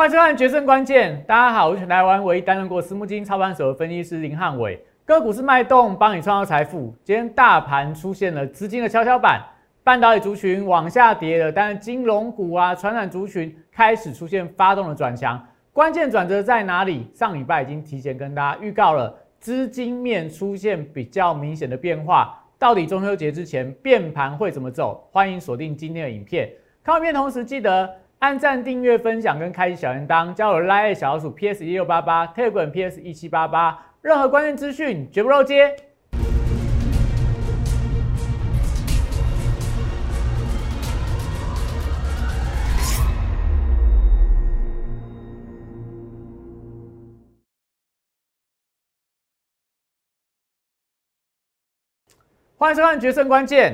欢迎收看《决胜关键》，大家好，我是全台湾唯一担任过私募基金操盘手的分析师林汉伟。个股是脉动，帮你创造财富。今天大盘出现了资金的跷跷板，半导体族群往下跌了，但是金融股啊、传染族群开始出现发动的转强。关键转折在哪里？上礼拜已经提前跟大家预告了，资金面出现比较明显的变化。到底中秋节之前变盘会怎么走？欢迎锁定今天的影片。看完片同时记得。按赞、订阅、分享跟开启小铃铛，加入 Line 小老鼠 PS 一六八八，Telegram PS 一七八八，任何关键资讯绝不漏接。欢迎收看《决胜关键》。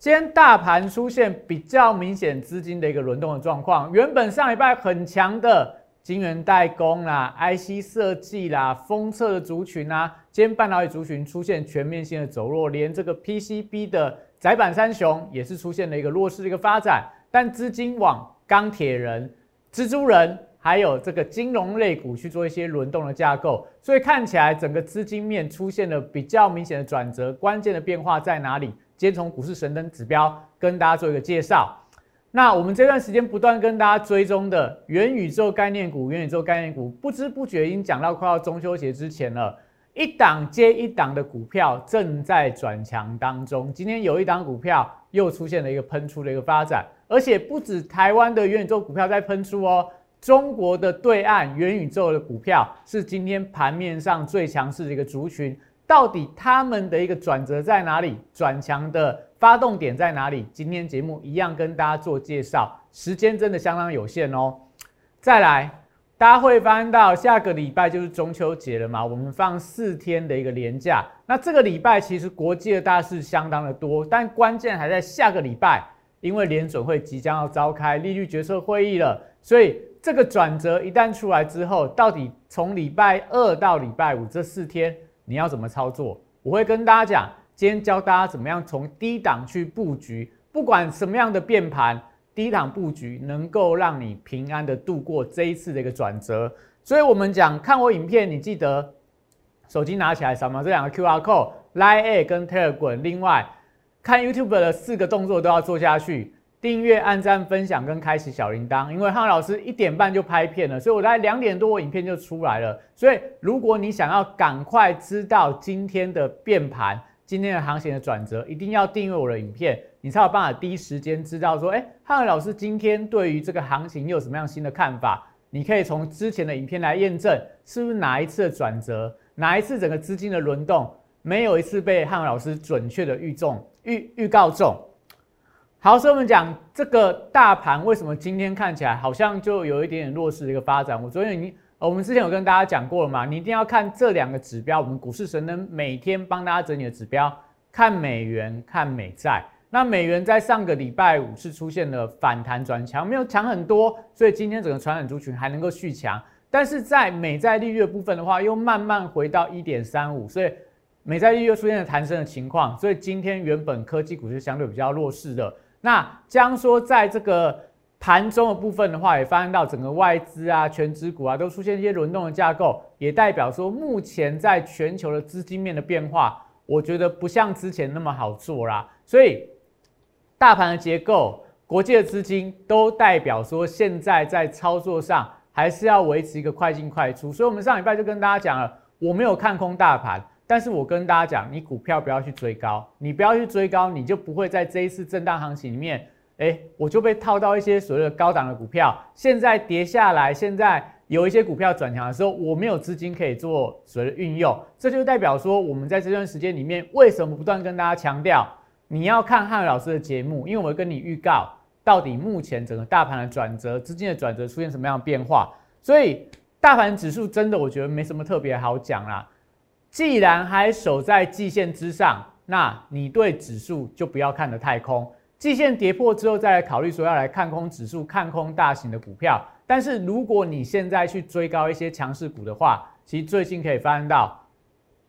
今天大盘出现比较明显资金的一个轮动的状况，原本上礼拜很强的晶圆代工啦、IC 设计啦、封测的族群啊，今天半导体族群出现全面性的走弱，连这个 PCB 的窄板三雄也是出现了一个弱势的一个发展，但资金往钢铁人、蜘蛛人还有这个金融类股去做一些轮动的架构，所以看起来整个资金面出现了比较明显的转折，关键的变化在哪里？今天从股市神灯指标跟大家做一个介绍。那我们这段时间不断跟大家追踪的元宇宙概念股，元宇宙概念股不知不觉已经讲到快要中秋节之前了，一档接一档的股票正在转强当中。今天有一档股票又出现了一个喷出的一个发展，而且不止台湾的元宇宙股票在喷出哦，中国的对岸元宇宙的股票是今天盘面上最强势的一个族群。到底他们的一个转折在哪里？转强的发动点在哪里？今天节目一样跟大家做介绍，时间真的相当有限哦。再来，大家会发现到下个礼拜就是中秋节了嘛，我们放四天的一个连假。那这个礼拜其实国际的大事相当的多，但关键还在下个礼拜，因为联准会即将要召开利率决策会议了，所以这个转折一旦出来之后，到底从礼拜二到礼拜五这四天。你要怎么操作？我会跟大家讲，今天教大家怎么样从低档去布局，不管什么样的变盘，低档布局能够让你平安的度过这一次的一个转折。所以，我们讲看我影片，你记得手机拿起来扫描这两个 Q R code，Line A 跟 Telegram，另外看 YouTube 的四个动作都要做下去。订阅、按赞、分享跟开启小铃铛，因为汉老师一点半就拍片了，所以我在两点多我影片就出来了。所以如果你想要赶快知道今天的变盘、今天的行情的转折，一定要订阅我的影片，你才有办法第一时间知道说，哎，汉老师今天对于这个行情有什么样新的看法？你可以从之前的影片来验证，是不是哪一次的转折，哪一次整个资金的轮动，没有一次被汉老师准确的预中、预预告中。好，所以我们讲这个大盘为什么今天看起来好像就有一点点弱势的一个发展。我昨天已经，我们之前有跟大家讲过了嘛，你一定要看这两个指标。我们股市神灯每天帮大家整理的指标，看美元，看美债。那美元在上个礼拜五是出现了反弹转强，没有强很多，所以今天整个传染族群还能够续强。但是在美债利率的部分的话，又慢慢回到一点三五，所以美债利率又出现了弹升的情况。所以今天原本科技股是相对比较弱势的。那将说在这个盘中的部分的话，也发现到整个外资啊、全指股啊都出现一些轮动的架构，也代表说目前在全球的资金面的变化，我觉得不像之前那么好做啦。所以大盘的结构、国际的资金都代表说，现在在操作上还是要维持一个快进快出。所以我们上礼拜就跟大家讲了，我没有看空大盘。但是我跟大家讲，你股票不要去追高，你不要去追高，你就不会在这一次震荡行情里面，哎，我就被套到一些所谓的高档的股票，现在跌下来，现在有一些股票转强的时候，我没有资金可以做所谓的运用，这就代表说，我们在这段时间里面，为什么不断跟大家强调，你要看汉老师的节目，因为我会跟你预告，到底目前整个大盘的转折，资金的转折出现什么样的变化，所以大盘指数真的我觉得没什么特别好讲啦。既然还守在季线之上，那你对指数就不要看得太空。季线跌破之后，再来考虑说要来看空指数、看空大型的股票。但是如果你现在去追高一些强势股的话，其实最近可以发现到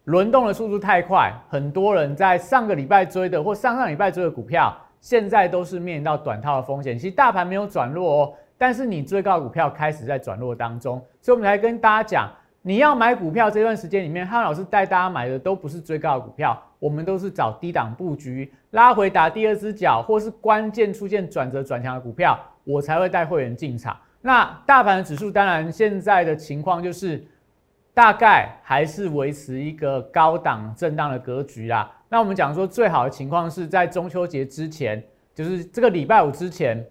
轮动的速度太快，很多人在上个礼拜追的或上上礼拜追的股票，现在都是面临到短套的风险。其实大盘没有转弱哦。但是你追高股票开始在转弱当中，所以我们来跟大家讲，你要买股票这段时间里面，汉老师带大家买的都不是追高的股票，我们都是找低档布局，拉回打第二只脚，或是关键出现转折转强的股票，我才会带会员进场。那大盘指数当然现在的情况就是。大概还是维持一个高档震荡的格局啦。那我们讲说，最好的情况是在中秋节之前，就是这个礼拜五之前，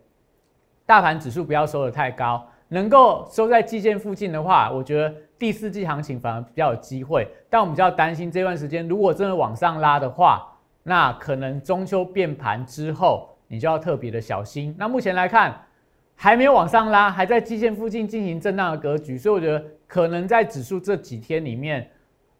大盘指数不要收的太高，能够收在季线附近的话，我觉得第四季行情反而比较有机会。但我们比较担心这段时间，如果真的往上拉的话，那可能中秋变盘之后，你就要特别的小心。那目前来看。还没有往上拉，还在基线附近进行震荡的格局，所以我觉得可能在指数这几天里面，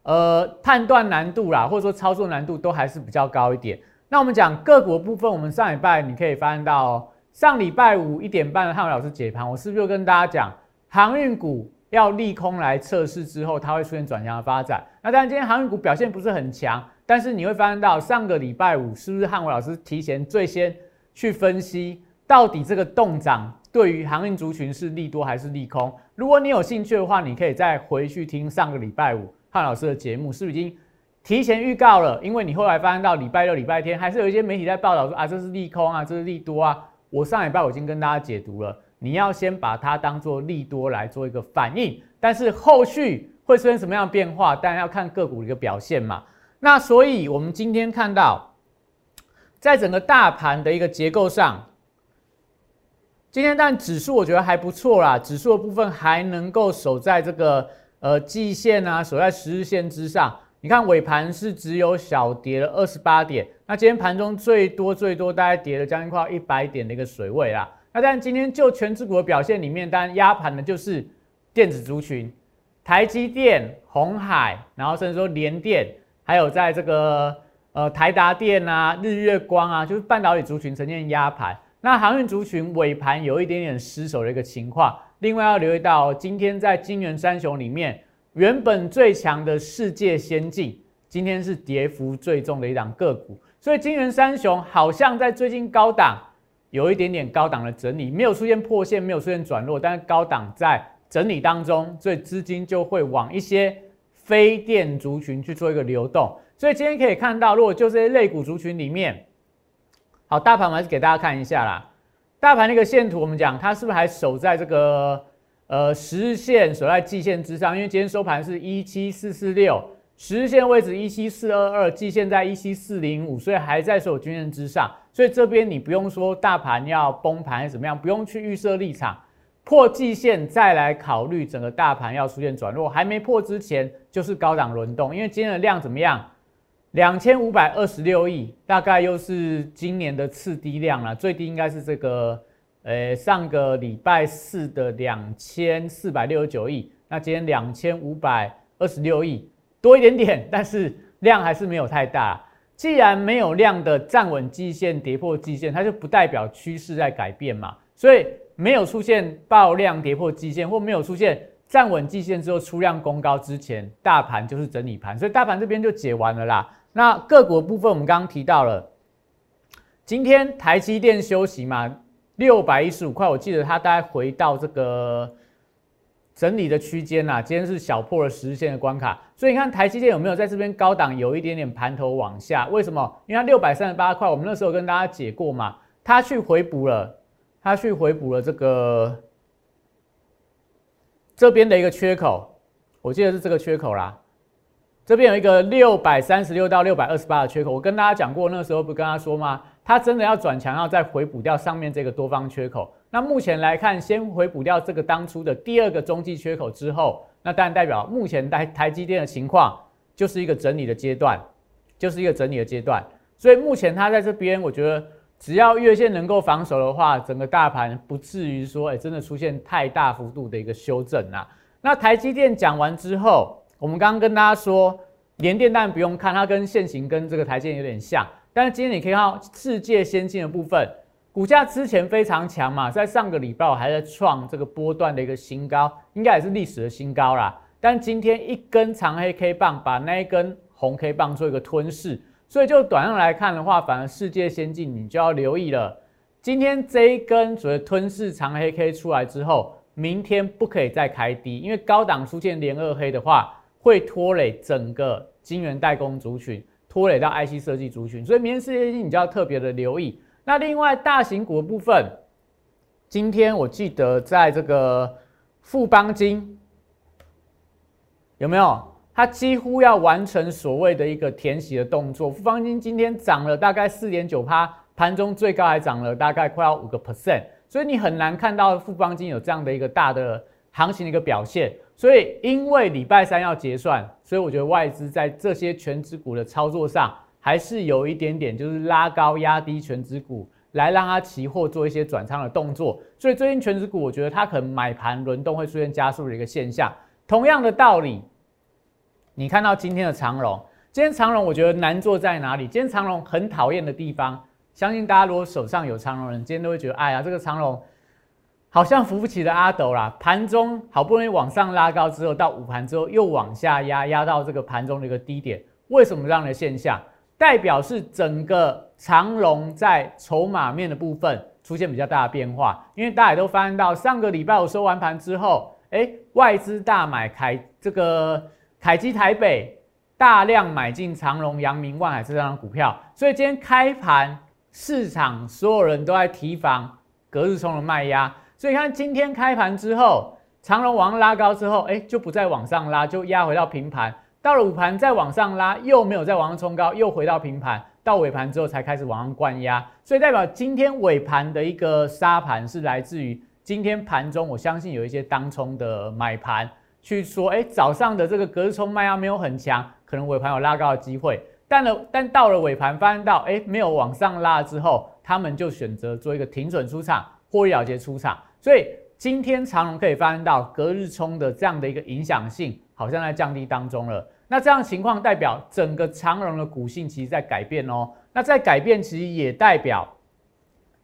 呃，判断难度啦，或者说操作难度都还是比较高一点。那我们讲个股的部分，我们上礼拜你可以发现到，上礼拜五一点半的汉伟老师解盘，我是不是就跟大家讲，航运股要利空来测试之后，它会出现转强的发展。那当然今天航运股表现不是很强，但是你会发现到上个礼拜五是不是汉伟老师提前最先去分析，到底这个动涨。对于航运族群是利多还是利空？如果你有兴趣的话，你可以再回去听上个礼拜五汉老师的节目，是不是已经提前预告了？因为你后来发现到礼拜六、礼拜天还是有一些媒体在报道说啊，这是利空啊，这是利多啊。我上礼拜我已经跟大家解读了，你要先把它当做利多来做一个反应，但是后续会出现什么样的变化，当然要看个股的一个表现嘛。那所以我们今天看到，在整个大盘的一个结构上。今天但指数我觉得还不错啦，指数的部分还能够守在这个呃季线啊，守在十日线之上。你看尾盘是只有小跌了二十八点，那今天盘中最多最多大概跌了将近快一百点的一个水位啦。那但今天就全指股的表现里面，当然压盘的就是电子族群，台积电、红海，然后甚至说联电，还有在这个呃台达电啊、日月光啊，就是半导体族群呈现压盘。那航运族群尾盘有一点点失守的一个情况，另外要留意到，今天在金元三雄里面，原本最强的世界先进，今天是跌幅最重的一档个股，所以金元三雄好像在最近高档有一点点高档的整理，没有出现破线，没有出现转弱，但是高档在整理当中，所以资金就会往一些非电族群去做一个流动，所以今天可以看到，如果就这些类股族群里面。好，大盘我还是给大家看一下啦。大盘那个线图，我们讲它是不是还守在这个呃十日线，守在季线之上？因为今天收盘是一七四四六，十日线位置一七四二二，季线在一七四零五，所以还在守均线之上。所以这边你不用说大盘要崩盘还是怎么样，不用去预设立场，破季线再来考虑整个大盘要出现转弱，还没破之前就是高档轮动。因为今天的量怎么样？两千五百二十六亿，大概又是今年的次低量了。最低应该是这个，呃，上个礼拜四的两千四百六十九亿。那今天两千五百二十六亿，多一点点，但是量还是没有太大。既然没有量的站稳季线、跌破季线，它就不代表趋势在改变嘛。所以没有出现爆量跌破季线，或没有出现站稳季线之后出量攻高之前，大盘就是整理盘。所以大盘这边就解完了啦。那个股部分，我们刚刚提到了，今天台积电休息嘛，六百一十五块，我记得它大概回到这个整理的区间呐，今天是小破了十日线的关卡，所以你看台积电有没有在这边高档有一点点盘头往下？为什么？因为它六百三十八块，我们那时候跟大家解过嘛，它去回补了，它去回补了这个这边的一个缺口，我记得是这个缺口啦。这边有一个六百三十六到六百二十八的缺口，我跟大家讲过，那时候不跟他说吗？它真的要转强，要再回补掉上面这个多方缺口。那目前来看，先回补掉这个当初的第二个中继缺口之后，那当然代表目前台台积电的情况就是一个整理的阶段，就是一个整理的阶段。所以目前它在这边，我觉得只要月线能够防守的话，整个大盘不至于说，哎，真的出现太大幅度的一个修正啊。那台积电讲完之后。我们刚刚跟大家说，联电当然不用看，它跟现行跟这个台积电有点像。但是今天你可以看到世界先进的部分，股价之前非常强嘛，在上个礼拜我还在创这个波段的一个新高，应该也是历史的新高啦。但今天一根长黑 K 棒把那一根红 K 棒做一个吞噬，所以就短上来看的话，反而世界先进你就要留意了。今天这一根所谓吞噬长黑 K 出来之后，明天不可以再开低，因为高档出现连二黑的话，会拖累整个晶圆代工族群，拖累到 IC 设计族群，所以明天世界性你就要特别的留意。那另外大型股的部分，今天我记得在这个富邦金有没有？它几乎要完成所谓的一个填息的动作。富邦金今天涨了大概四点九趴，盘中最高还涨了大概快要五个 percent，所以你很难看到富邦金有这样的一个大的行情的一个表现。所以因为礼拜三要结算，所以我觉得外资在这些全指股的操作上还是有一点点就是拉高压低全指股，来让它期货做一些转仓的动作。所以最近全指股我觉得它可能买盘轮动会出现加速的一个现象。同样的道理。你看到今天的长龙，今天长龙我觉得难做在哪里？今天长龙很讨厌的地方，相信大家如果手上有长龙人，今天都会觉得，哎呀，这个长龙好像扶不起的阿斗啦。盘中好不容易往上拉高之后，到午盘之后又往下压，压到这个盘中的一个低点。为什么这样的现象？代表是整个长龙在筹码面的部分出现比较大的变化。因为大家都发现到，上个礼拜我收完盘之后，哎，外资大买凯这个。凯基台北大量买进长隆、阳明、万海这张股票，所以今天开盘市场所有人都在提防隔日冲的卖压，所以看今天开盘之后，长隆往上拉高之后，哎，就不再往上拉，就压回到平盘。到了午盘再往上拉，又没有再往上冲高，又回到平盘。到尾盘之后才开始往上灌压，所以代表今天尾盘的一个杀盘是来自于今天盘中，我相信有一些当冲的买盘。去说，哎，早上的这个隔日冲卖压没有很强，可能尾盘有拉高的机会，但了，但到了尾盘发现到，哎，没有往上拉之后，他们就选择做一个停损出场，获利了结出场。所以今天长龙可以发现到隔日冲的这样的一个影响性，好像在降低当中了。那这样情况代表整个长龙的股性其实在改变哦。那在改变，其实也代表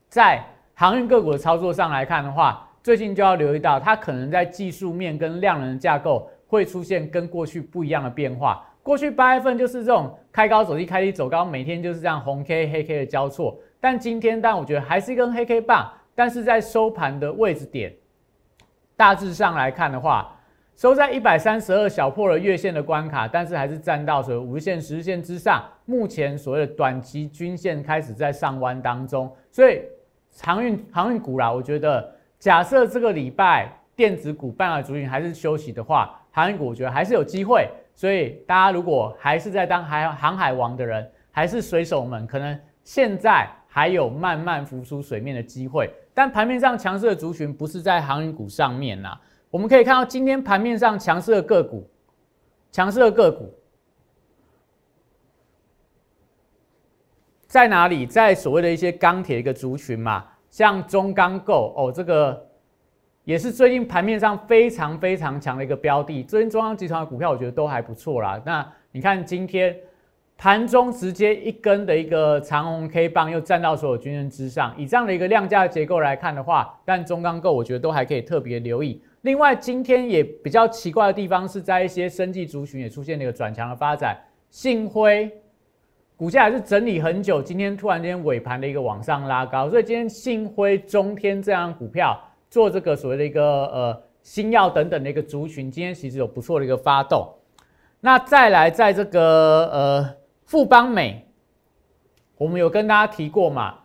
在航运个股的操作上来看的话。最近就要留意到，它可能在技术面跟量能架构会出现跟过去不一样的变化。过去八月份就是这种开高走低、开低走高，每天就是这样红 K 黑 K 的交错。但今天，但我觉得还是一根黑 K 棒，但是在收盘的位置点，大致上来看的话，收在一百三十二小破了月线的关卡，但是还是站到所谓五日线、十日线之上。目前所谓的短期均线开始在上弯当中，所以航运航运股啦，我觉得。假设这个礼拜电子股半导体族群还是休息的话，航运股我觉得还是有机会。所以大家如果还是在当海航海王的人，还是水手们，可能现在还有慢慢浮出水面的机会。但盘面上强势的族群不是在航运股上面呐。我们可以看到今天盘面上强势的个股，强势的个股在哪里？在所谓的一些钢铁一个族群嘛。像中钢构哦，这个也是最近盘面上非常非常强的一个标的。最近中央集团的股票，我觉得都还不错啦。那你看今天盘中直接一根的一个长红 K 棒，又站到所有均线之上。以这样的一个量价结构来看的话，但中钢构我觉得都还可以特别留意。另外，今天也比较奇怪的地方是在一些生技族群也出现了一个转强的发展，信辉。股价还是整理很久，今天突然间尾盘的一个往上拉高，所以今天信辉、中天这样股票做这个所谓的一个呃新药等等的一个族群，今天其实有不错的一个发动。那再来，在这个呃富邦美，我们有跟大家提过嘛，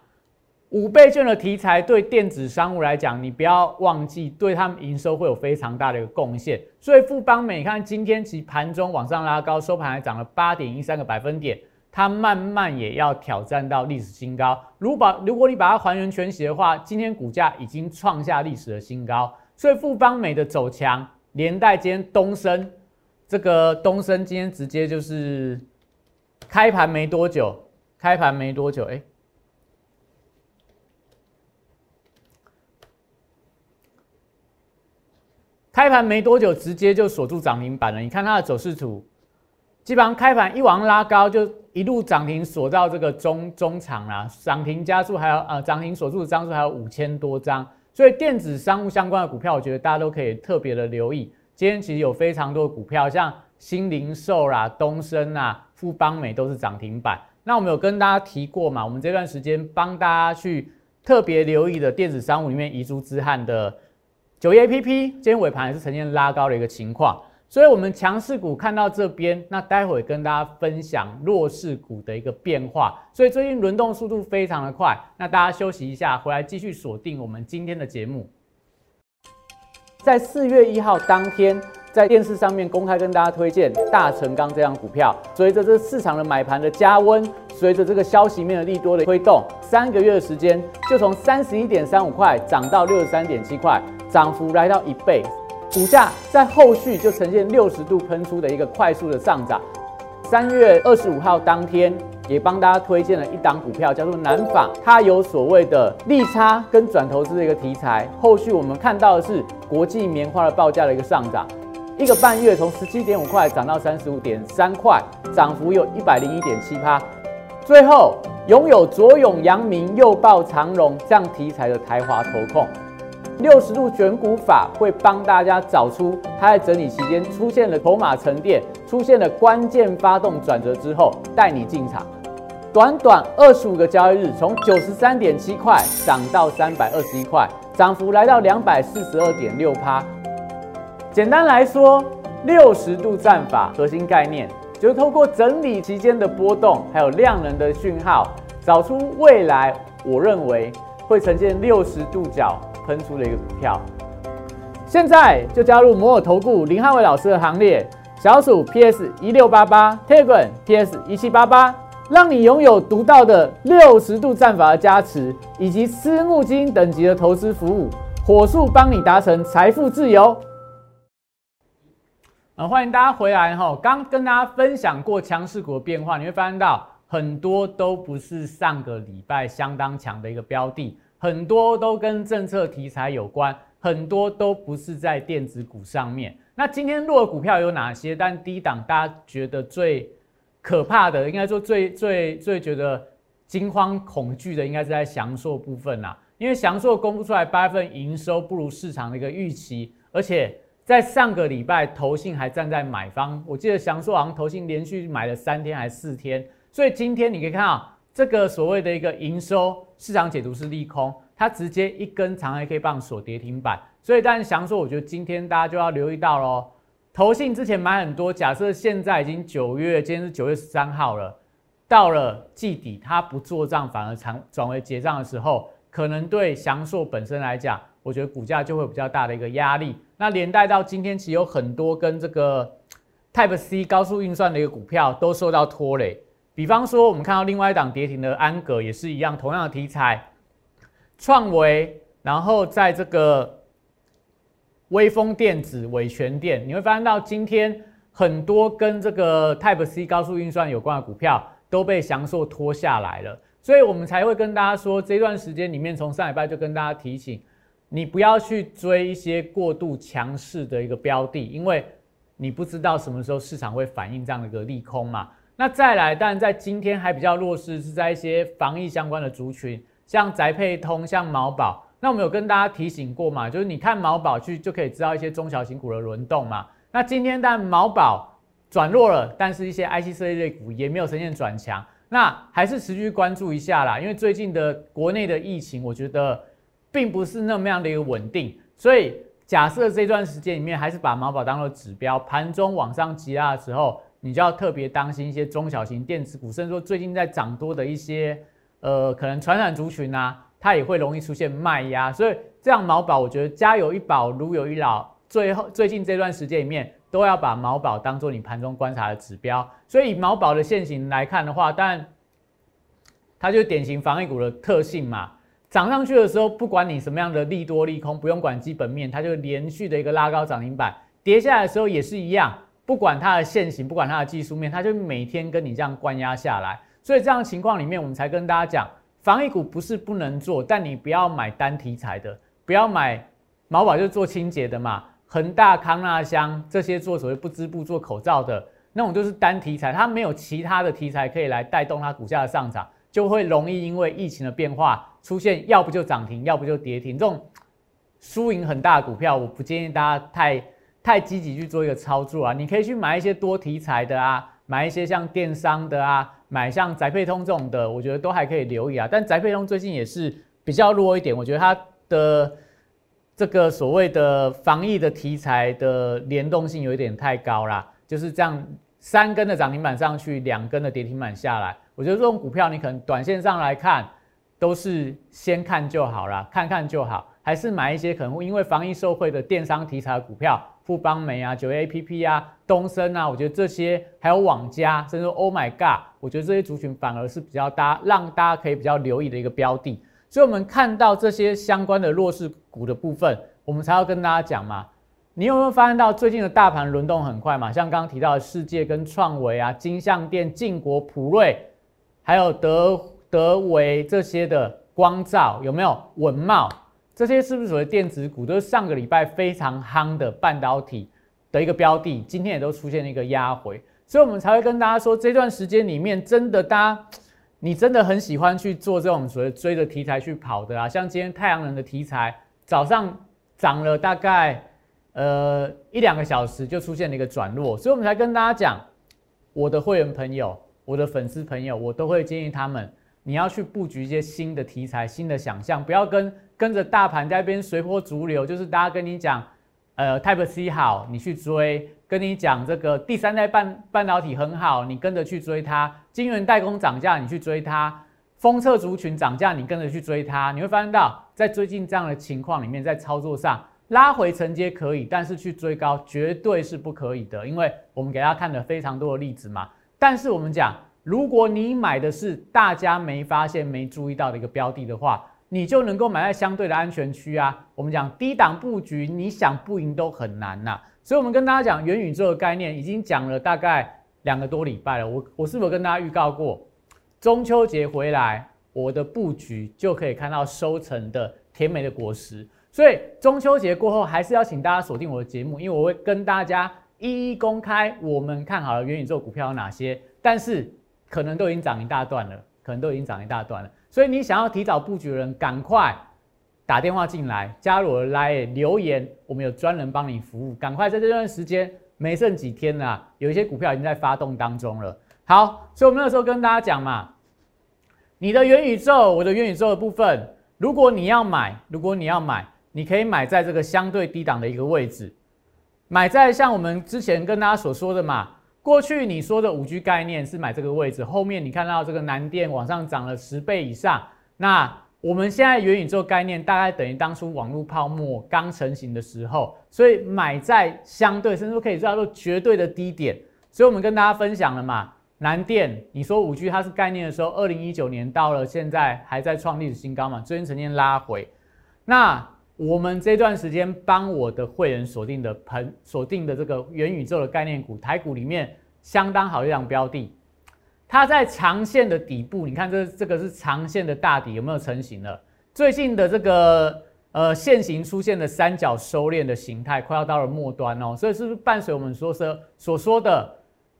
五倍券的题材对电子商务来讲，你不要忘记，对他们营收会有非常大的一个贡献。所以富邦美，你看今天其盘中往上拉高，收盘还涨了八点一三个百分点。它慢慢也要挑战到历史新高。如把如果你把它还原全息的话，今天股价已经创下历史的新高。所以富邦美的走强，连带今天东升，这个东升今天直接就是开盘没多久，开盘没多久，哎，开盘没多久直接就锁住涨停板了。你看它的走势图。基本上开盘一往拉高，就一路涨停锁到这个中中场啦，涨停加速还有呃涨停锁住的张数还有五千多张，所以电子商务相关的股票，我觉得大家都可以特别的留意。今天其实有非常多的股票，像新零售啦、东升啊、富邦美都是涨停板。那我们有跟大家提过嘛？我们这段时间帮大家去特别留意的电子商务里面遗珠之憾的九业 A P P，今天尾盘也是呈现拉高的一个情况。所以，我们强势股看到这边，那待会跟大家分享弱势股的一个变化。所以最近轮动速度非常的快，那大家休息一下，回来继续锁定我们今天的节目。在四月一号当天，在电视上面公开跟大家推荐大成钢这张股票，随着这市场的买盘的加温，随着这个消息面的利多的推动，三个月的时间就从三十一点三五块涨到六十三点七块，涨幅来到一倍。股价在后续就呈现六十度喷出的一个快速的上涨。三月二十五号当天，也帮大家推荐了一档股票，叫做南纺，它有所谓的利差跟转投资的一个题材。后续我们看到的是国际棉花的报价的一个上涨，一个半月从十七点五块涨到三十五点三块，涨幅有一百零一点七趴。最后拥有左永阳明、右抱长荣这样题材的台华投控。六十度选股法会帮大家找出它在整理期间出现了筹码沉淀、出现了关键发动转折之后，带你进场。短短二十五个交易日，从九十三点七块涨到三百二十一块，涨幅来到两百四十二点六趴。简单来说，六十度战法核心概念就是透过整理期间的波动，还有量能的讯号，找出未来我认为会呈现六十度角。喷出的一个股票，现在就加入摩尔投顾林汉伟老师的行列，小鼠 PS 一六八八，Telegram PS 一七八八，让你拥有独到的六十度战法的加持，以及私募基金等级的投资服务，火速帮你达成财富自由。呃，欢迎大家回来哈，刚跟大家分享过强势股的变化，你会发现到很多都不是上个礼拜相当强的一个标的。很多都跟政策题材有关，很多都不是在电子股上面。那今天弱的股票有哪些？但低档大家觉得最可怕的，应该说最最最觉得惊慌恐惧的，应该是在祥硕部分啦。因为祥硕公布出来八月份营收不如市场的一个预期，而且在上个礼拜投信还站在买方，我记得祥硕好像投信连续买了三天还是四天，所以今天你可以看到。这个所谓的一个营收市场解读是利空，它直接一根长 A K 棒锁跌停板，所以但翔说，我觉得今天大家就要留意到喽。投信之前买很多，假设现在已经九月，今天是九月十三号了，到了季底它不做账反而长转为结账的时候，可能对翔硕本身来讲，我觉得股价就会比较大的一个压力。那连带到今天其实有很多跟这个 Type C 高速运算的一个股票都受到拖累。比方说，我们看到另外一档跌停的安格也是一样，同样的题材，创维，然后在这个微风电子、伟全电，你会发现到今天很多跟这个 Type C 高速运算有关的股票都被翔硕拖下来了，所以我们才会跟大家说，这段时间里面，从上礼拜就跟大家提醒，你不要去追一些过度强势的一个标的，因为你不知道什么时候市场会反映这样的一个利空嘛。那再来，但在今天还比较弱势，是在一些防疫相关的族群，像宅配通、像毛宝。那我们有跟大家提醒过嘛？就是你看毛宝去就可以知道一些中小型股的轮动嘛。那今天但毛宝转弱了，但是一些 IC 设计类股也没有呈现转强，那还是持续关注一下啦。因为最近的国内的疫情，我觉得并不是那么样的一个稳定，所以假设这段时间里面还是把毛宝当做指标，盘中往上急拉的时候。你就要特别当心一些中小型电子股，甚至说最近在涨多的一些，呃，可能传染族群啊，它也会容易出现卖压。所以这样毛宝，我觉得家有一宝，如有一老。最后最近这段时间里面，都要把毛宝当做你盘中观察的指标。所以毛宝的现形来看的话，但它就典型防疫股的特性嘛，涨上去的时候，不管你什么样的利多利空，不用管基本面，它就连续的一个拉高涨停板；跌下来的时候也是一样。不管它的线型，不管它的技术面，它就每天跟你这样关押下来。所以这样情况里面，我们才跟大家讲，防疫股不是不能做，但你不要买单题材的，不要买毛宝就做清洁的嘛，恒大、康纳香这些做所谓不织布做口罩的那种，就是单题材，它没有其他的题材可以来带动它股价的上涨，就会容易因为疫情的变化出现，要不就涨停，要不就跌停，这种输赢很大的股票，我不建议大家太。太积极去做一个操作啊！你可以去买一些多题材的啊，买一些像电商的啊，买像宅配通这种的，我觉得都还可以留意啊。但宅配通最近也是比较弱一点，我觉得它的这个所谓的防疫的题材的联动性有一点太高啦，就是这样三根的涨停板上去，两根的跌停板下来，我觉得这种股票你可能短线上来看都是先看就好啦，看看就好，还是买一些可能因为防疫受惠的电商题材的股票，富邦美啊、九 A P P 啊、东升啊，我觉得这些还有网家，甚至 Oh my God，我觉得这些族群反而是比较大，让大家可以比较留意的一个标的。所以，我们看到这些相关的弱势股的部分，我们才要跟大家讲嘛。你有没有发现到最近的大盘轮动很快嘛？像刚刚提到的世界跟创维啊、金相电、晋国、普瑞，还有德德维这些的光照，有没有文茂？这些是不是所谓电子股？都是上个礼拜非常夯的半导体的一个标的，今天也都出现了一个压回，所以我们才会跟大家说，这段时间里面真的大家。你真的很喜欢去做这种所谓追着题材去跑的啊？像今天太阳能的题材，早上涨了大概呃一两个小时，就出现了一个转弱，所以我们才跟大家讲，我的会员朋友、我的粉丝朋友，我都会建议他们，你要去布局一些新的题材、新的想象，不要跟跟着大盘在那边随波逐流，就是大家跟你讲，呃，Type C 好，你去追。跟你讲，这个第三代半半导体很好，你跟着去追它；晶圆代工涨价，你去追它；封测族群涨价，你跟着去追它。你会发现到，在最近这样的情况里面，在操作上拉回承接可以，但是去追高绝对是不可以的，因为我们给大家看了非常多的例子嘛。但是我们讲，如果你买的是大家没发现、没注意到的一个标的的话，你就能够买在相对的安全区啊。我们讲低档布局，你想不赢都很难呐。所以，我们跟大家讲元宇宙的概念，已经讲了大概两个多礼拜了。我我是否跟大家预告过，中秋节回来，我的布局就可以看到收成的甜美的果实。所以，中秋节过后，还是要请大家锁定我的节目，因为我会跟大家一一公开我们看好的元宇宙股票有哪些。但是，可能都已经涨一大段了，可能都已经涨一大段了。所以，你想要提早布局的人，赶快。打电话进来，加入我的 Line 留言，我们有专人帮你服务。赶快在这段时间，没剩几天了，有一些股票已经在发动当中了。好，所以我们那时候跟大家讲嘛，你的元宇宙，我的元宇宙的部分，如果你要买，如果你要买，你可以买在这个相对低档的一个位置，买在像我们之前跟大家所说的嘛，过去你说的五 G 概念是买这个位置，后面你看到这个南电往上涨了十倍以上，那。我们现在元宇宙概念大概等于当初网络泡沫刚成型的时候，所以买在相对甚至可以叫做绝对的低点。所以我们跟大家分享了嘛，南电，你说五 G 它是概念的时候，二零一九年到了现在还在创历史新高嘛，最近曾经拉回。那我们这段时间帮我的会员锁定的盆锁定的这个元宇宙的概念股，台股里面相当好一档标的。它在长线的底部，你看这这个是长线的大底有没有成型了？最近的这个呃线形出现的三角收敛的形态，快要到了末端哦，所以是不是伴随我们说说所说的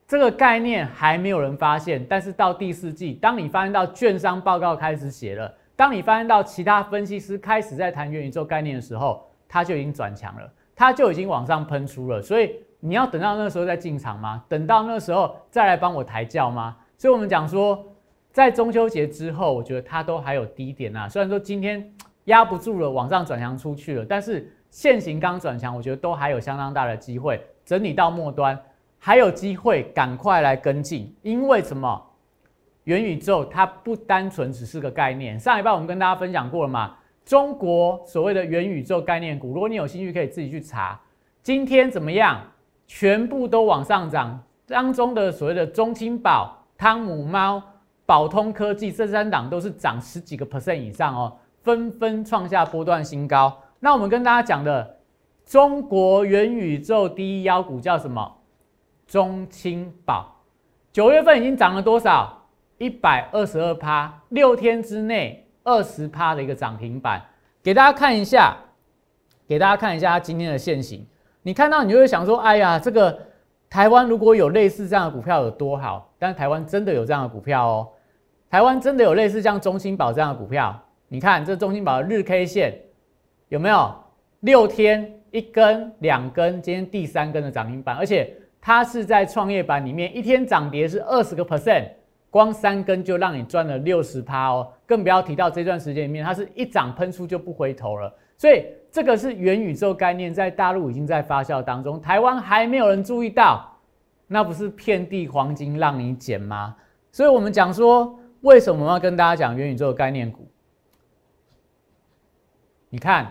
这个概念还没有人发现？但是到第四季，当你发现到券商报告开始写了，当你发现到其他分析师开始在谈元宇宙概念的时候，它就已经转强了，它就已经往上喷出了。所以你要等到那时候再进场吗？等到那时候再来帮我抬轿吗？所以，我们讲说，在中秋节之后，我觉得它都还有低点呐。虽然说今天压不住了，往上转强出去了，但是现行刚转强，我觉得都还有相当大的机会，整理到末端还有机会，赶快来跟进。因为什么？元宇宙它不单纯只是个概念。上一半我们跟大家分享过了嘛？中国所谓的元宇宙概念股，如果你有兴趣，可以自己去查。今天怎么样？全部都往上涨，当中的所谓的中青宝。汤姆猫、宝通科技这三档都是涨十几个 percent 以上哦，纷纷创下波段新高。那我们跟大家讲的中国元宇宙第一妖股叫什么？中青宝，九月份已经涨了多少？一百二十二趴，六天之内二十趴的一个涨停板。给大家看一下，给大家看一下它今天的现形。你看到你就会想说，哎呀，这个。台湾如果有类似这样的股票有多好？但是台湾真的有这样的股票哦，台湾真的有类似像中兴宝这样的股票。你看这中兴宝的日 K 线有没有六天一根、两根，今天第三根的涨停板，而且它是在创业板里面一天涨跌是二十个 percent，光三根就让你赚了六十趴哦。更不要提到这段时间里面，它是一涨喷出就不回头了。所以这个是元宇宙概念，在大陆已经在发酵当中，台湾还没有人注意到，那不是遍地黄金让你捡吗？所以我们讲说，为什么要跟大家讲元宇宙的概念股？你看，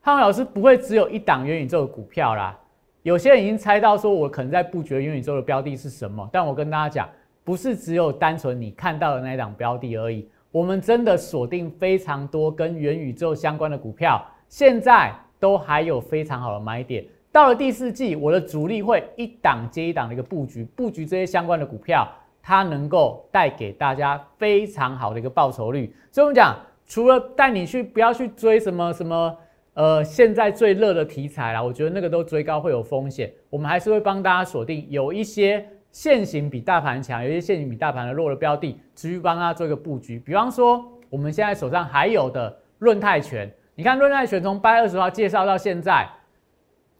汉文老师不会只有一档元宇宙的股票啦。有些人已经猜到说，我可能在布局元宇宙的标的是什么，但我跟大家讲，不是只有单纯你看到的那一档标的而已。我们真的锁定非常多跟元宇宙相关的股票，现在都还有非常好的买点。到了第四季，我的主力会一档接一档的一个布局，布局这些相关的股票，它能够带给大家非常好的一个报酬率。所以我们讲。除了带你去不要去追什么什么，呃，现在最热的题材啦，我觉得那个都追高会有风险。我们还是会帮大家锁定有一些现行比大盘强，有些现行比大盘的弱的标的，持续帮大家做一个布局。比方说，我们现在手上还有的润泰拳，你看润泰拳从八月二十号介绍到现在，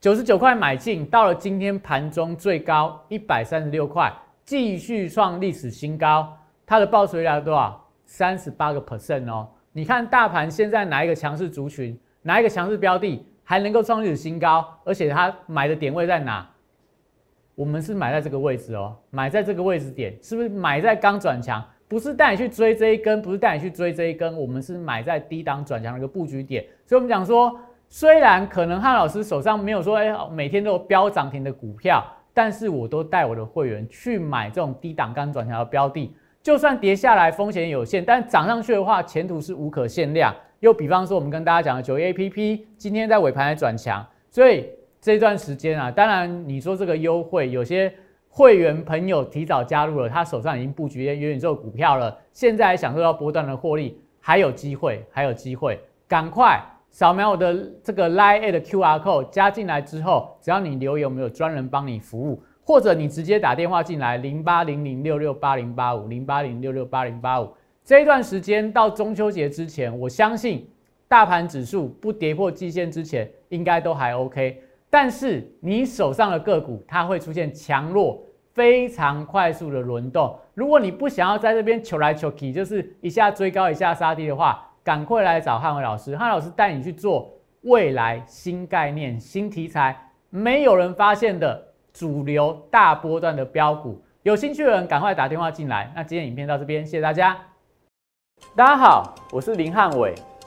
九十九块买进，到了今天盘中最高一百三十六块，继续创历史新高，它的报酬率多少？三十八个 percent 哦。你看大盘现在哪一个强势族群，哪一个强势标的还能够创历史新高，而且它买的点位在哪？我们是买在这个位置哦，买在这个位置点，是不是买在刚转强？不是带你去追这一根，不是带你去追这一根，我们是买在低档转强的一个布局点。所以，我们讲说，虽然可能汉老师手上没有说，哎，每天都有飙涨停的股票，但是我都带我的会员去买这种低档刚转强的标的。就算跌下来风险有限，但涨上去的话，前途是无可限量。又比方说，我们跟大家讲的九一 A P P，今天在尾盘还转强，所以这段时间啊，当然你说这个优惠，有些会员朋友提早加入了，他手上已经布局元宇宙股票了，现在享受到波段的获利，还有机会，还有机会，赶快扫描我的这个 Line 的 Q R code，加进来之后，只要你留言，我们有专人帮你服务。或者你直接打电话进来，零八零零六六八零八五，零八零六六八零八五。这一段时间到中秋节之前，我相信大盘指数不跌破季线之前，应该都还 OK。但是你手上的个股，它会出现强弱非常快速的轮动。如果你不想要在这边求来求去，就是一下追高一下杀低的话，赶快来找汉伟老师，汉老师带你去做未来新概念、新题材，没有人发现的。主流大波段的标股，有兴趣的人赶快打电话进来。那今天影片到这边，谢谢大家。大家好，我是林汉伟，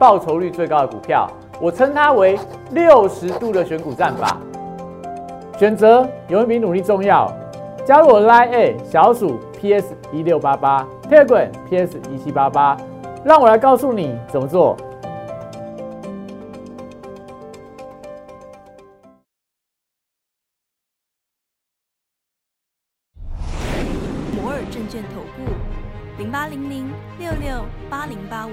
报酬率最高的股票。我称它为六十度的选股战法。选择永远比努力重要。加入我 Line A 小鼠 PS 一六八八 t e g r a m PS 一七八八，让我来告诉你怎么做。摩尔证券投顾零八零零六六八零八五